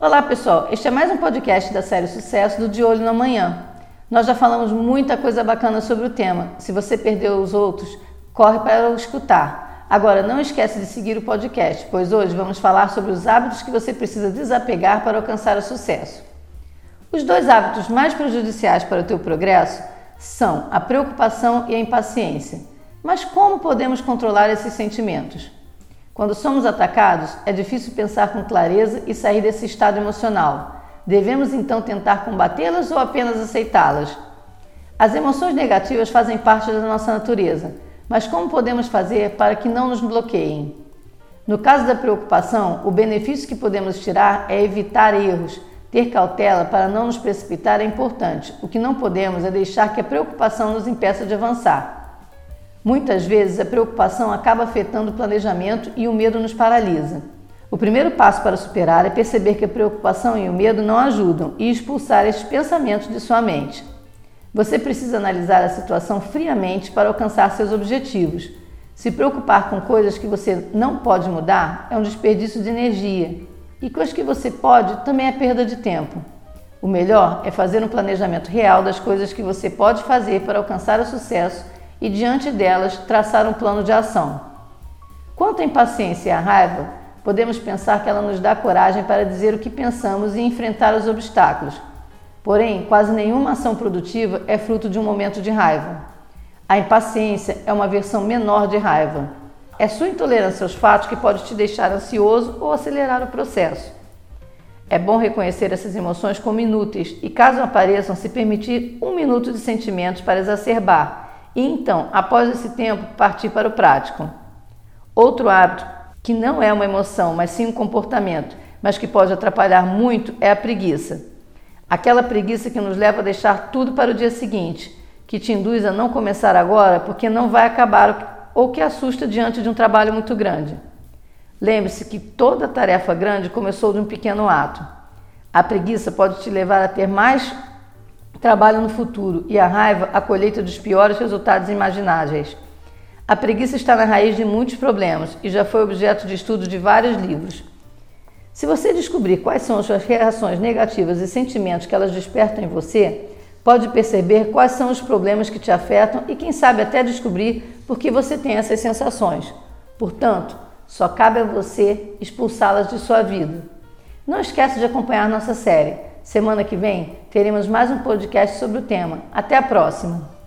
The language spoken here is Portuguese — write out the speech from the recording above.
Olá pessoal, este é mais um podcast da série Sucesso do De Olho no Amanhã. Nós já falamos muita coisa bacana sobre o tema. Se você perdeu os outros, corre para escutar. Agora não esquece de seguir o podcast, pois hoje vamos falar sobre os hábitos que você precisa desapegar para alcançar o sucesso. Os dois hábitos mais prejudiciais para o teu progresso são a preocupação e a impaciência. Mas como podemos controlar esses sentimentos? Quando somos atacados, é difícil pensar com clareza e sair desse estado emocional. Devemos então tentar combatê-las ou apenas aceitá-las? As emoções negativas fazem parte da nossa natureza, mas como podemos fazer para que não nos bloqueiem? No caso da preocupação, o benefício que podemos tirar é evitar erros. Ter cautela para não nos precipitar é importante. O que não podemos é deixar que a preocupação nos impeça de avançar. Muitas vezes a preocupação acaba afetando o planejamento e o medo nos paralisa. O primeiro passo para superar é perceber que a preocupação e o medo não ajudam e expulsar estes pensamentos de sua mente. Você precisa analisar a situação friamente para alcançar seus objetivos. Se preocupar com coisas que você não pode mudar é um desperdício de energia, e com as que você pode também é perda de tempo. O melhor é fazer um planejamento real das coisas que você pode fazer para alcançar o sucesso e, diante delas, traçar um plano de ação. Quanto à impaciência e à raiva, podemos pensar que ela nos dá coragem para dizer o que pensamos e enfrentar os obstáculos. Porém, quase nenhuma ação produtiva é fruto de um momento de raiva. A impaciência é uma versão menor de raiva. É sua intolerância aos fatos que pode te deixar ansioso ou acelerar o processo. É bom reconhecer essas emoções como inúteis e, caso apareçam, se permitir um minuto de sentimentos para exacerbar e então, após esse tempo, partir para o prático. Outro hábito, que não é uma emoção, mas sim um comportamento, mas que pode atrapalhar muito, é a preguiça. Aquela preguiça que nos leva a deixar tudo para o dia seguinte, que te induz a não começar agora porque não vai acabar ou que assusta diante de um trabalho muito grande. Lembre-se que toda tarefa grande começou de um pequeno ato. A preguiça pode te levar a ter mais trabalho no futuro e a raiva a colheita dos piores resultados imagináveis. A preguiça está na raiz de muitos problemas e já foi objeto de estudo de vários livros. Se você descobrir quais são as suas reações negativas e sentimentos que elas despertam em você, pode perceber quais são os problemas que te afetam e, quem sabe, até descobrir por que você tem essas sensações. Portanto, só cabe a você expulsá-las de sua vida. Não esqueça de acompanhar nossa série. Semana que vem teremos mais um podcast sobre o tema. Até a próxima!